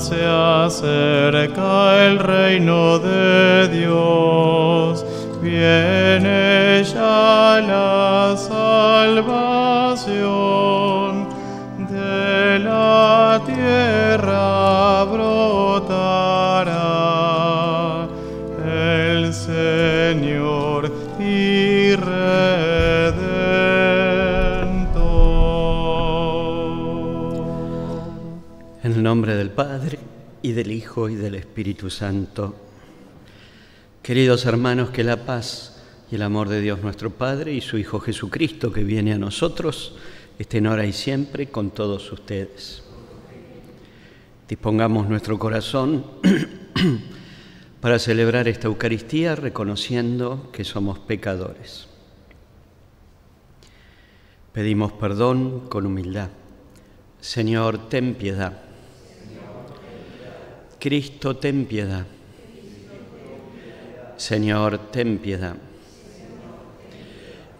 se acerca el reino de Dios, viene ya la salvación el nombre del Padre, y del Hijo, y del Espíritu Santo. Queridos hermanos, que la paz y el amor de Dios nuestro Padre y su Hijo Jesucristo, que viene a nosotros, estén ahora y siempre con todos ustedes. Dispongamos nuestro corazón para celebrar esta Eucaristía reconociendo que somos pecadores. Pedimos perdón con humildad. Señor, ten piedad. Cristo, ten piedad. Señor, ten piedad.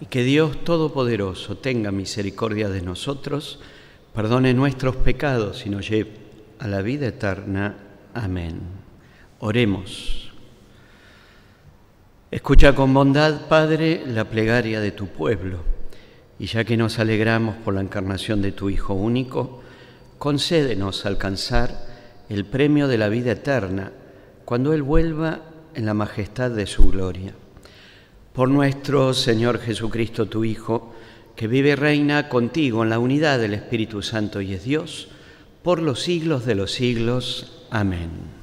Y que Dios Todopoderoso tenga misericordia de nosotros, perdone nuestros pecados y nos lleve a la vida eterna. Amén. Oremos. Escucha con bondad, Padre, la plegaria de tu pueblo, y ya que nos alegramos por la encarnación de tu Hijo único, concédenos alcanzar el premio de la vida eterna cuando Él vuelva en la majestad de su gloria. Por nuestro Señor Jesucristo, tu Hijo, que vive y reina contigo en la unidad del Espíritu Santo y es Dios, por los siglos de los siglos. Amén.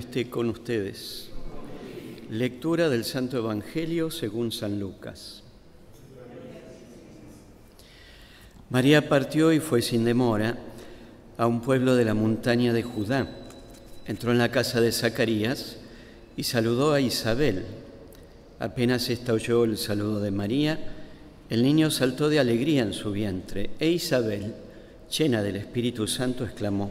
Esté con ustedes. Lectura del Santo Evangelio según San Lucas. María partió y fue sin demora a un pueblo de la montaña de Judá. Entró en la casa de Zacarías y saludó a Isabel. Apenas ésta oyó el saludo de María, el niño saltó de alegría en su vientre e Isabel, llena del Espíritu Santo, exclamó,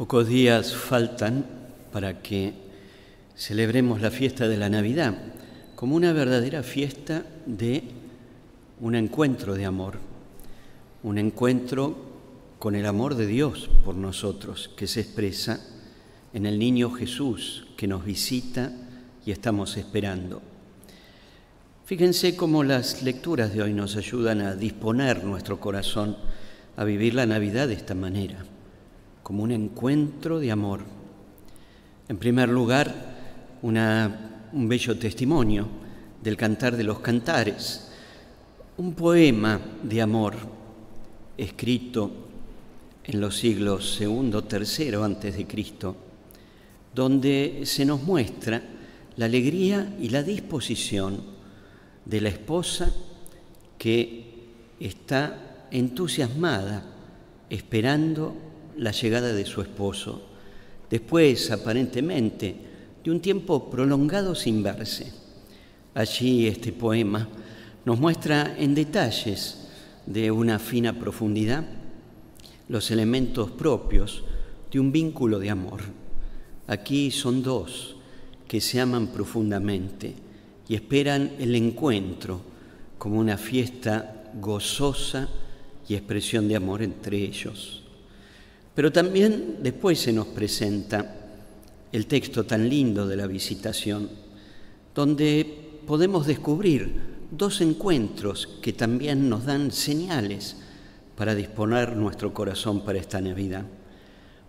Pocos días faltan para que celebremos la fiesta de la Navidad como una verdadera fiesta de un encuentro de amor, un encuentro con el amor de Dios por nosotros, que se expresa en el niño Jesús que nos visita y estamos esperando. Fíjense cómo las lecturas de hoy nos ayudan a disponer nuestro corazón a vivir la Navidad de esta manera, como un encuentro de amor. En primer lugar, un bello testimonio del Cantar de los Cantares, un poema de amor escrito en los siglos segundo, tercero antes de Cristo, donde se nos muestra la alegría y la disposición de la esposa que está entusiasmada esperando la llegada de su esposo, después aparentemente de un tiempo prolongado sin verse. Allí este poema nos muestra en detalles de una fina profundidad los elementos propios de un vínculo de amor. Aquí son dos que se aman profundamente y esperan el encuentro como una fiesta gozosa y expresión de amor entre ellos. Pero también después se nos presenta el texto tan lindo de la visitación, donde podemos descubrir dos encuentros que también nos dan señales para disponer nuestro corazón para esta Navidad.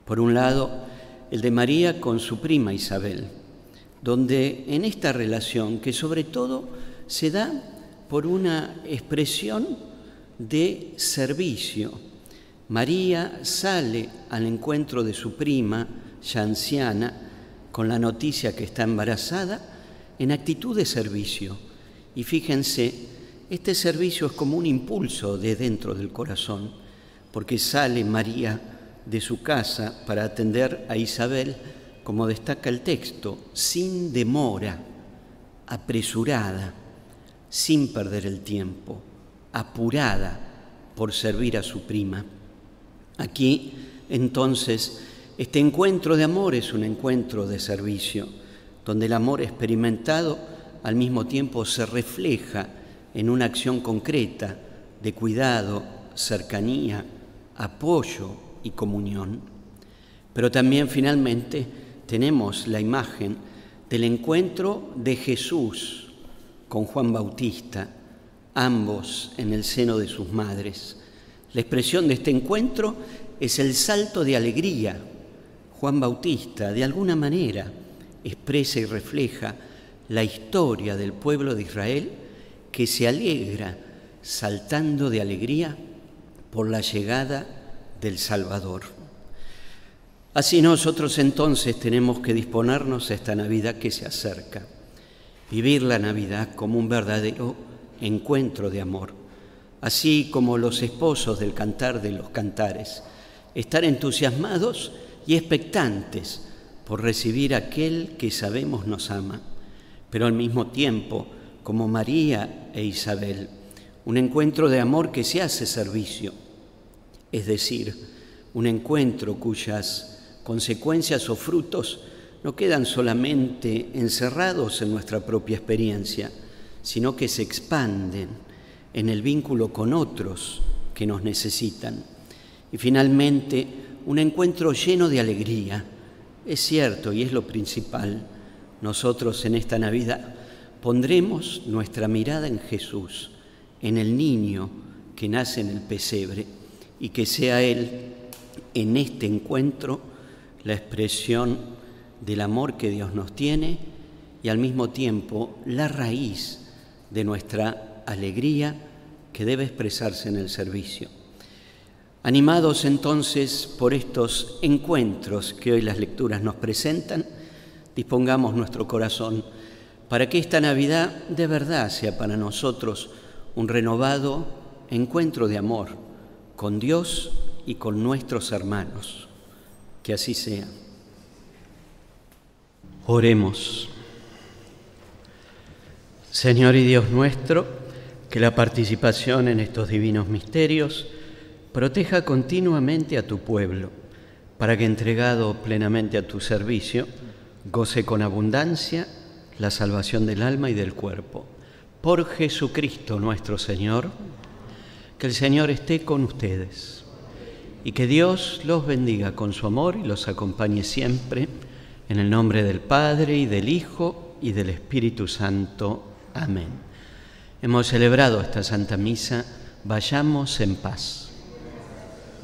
Por un lado, el de María con su prima Isabel, donde en esta relación, que sobre todo se da por una expresión de servicio, María sale al encuentro de su prima, ya anciana, con la noticia que está embarazada, en actitud de servicio. Y fíjense, este servicio es como un impulso de dentro del corazón, porque sale María de su casa para atender a Isabel, como destaca el texto, sin demora, apresurada, sin perder el tiempo, apurada por servir a su prima. Aquí, entonces, este encuentro de amor es un encuentro de servicio, donde el amor experimentado al mismo tiempo se refleja en una acción concreta de cuidado, cercanía, apoyo y comunión. Pero también finalmente tenemos la imagen del encuentro de Jesús con Juan Bautista, ambos en el seno de sus madres. La expresión de este encuentro es el salto de alegría. Juan Bautista, de alguna manera, expresa y refleja la historia del pueblo de Israel que se alegra saltando de alegría por la llegada del Salvador. Así nosotros entonces tenemos que disponernos a esta Navidad que se acerca, vivir la Navidad como un verdadero encuentro de amor, así como los esposos del cantar de los cantares, estar entusiasmados y expectantes por recibir aquel que sabemos nos ama, pero al mismo tiempo, como María e Isabel, un encuentro de amor que se hace servicio, es decir, un encuentro cuyas consecuencias o frutos no quedan solamente encerrados en nuestra propia experiencia, sino que se expanden en el vínculo con otros que nos necesitan. Y finalmente, un encuentro lleno de alegría. Es cierto, y es lo principal, nosotros en esta Navidad pondremos nuestra mirada en Jesús, en el niño que nace en el pesebre, y que sea Él en este encuentro la expresión del amor que Dios nos tiene y al mismo tiempo la raíz de nuestra alegría que debe expresarse en el servicio. Animados entonces por estos encuentros que hoy las lecturas nos presentan, dispongamos nuestro corazón para que esta Navidad de verdad sea para nosotros un renovado encuentro de amor con Dios y con nuestros hermanos. Que así sea. Oremos. Señor y Dios nuestro, que la participación en estos divinos misterios proteja continuamente a tu pueblo, para que entregado plenamente a tu servicio, goce con abundancia la salvación del alma y del cuerpo. Por Jesucristo nuestro Señor, que el Señor esté con ustedes y que Dios los bendiga con su amor y los acompañe siempre, en el nombre del Padre y del Hijo y del Espíritu Santo. Amén. Hemos celebrado esta Santa Misa, vayamos en paz.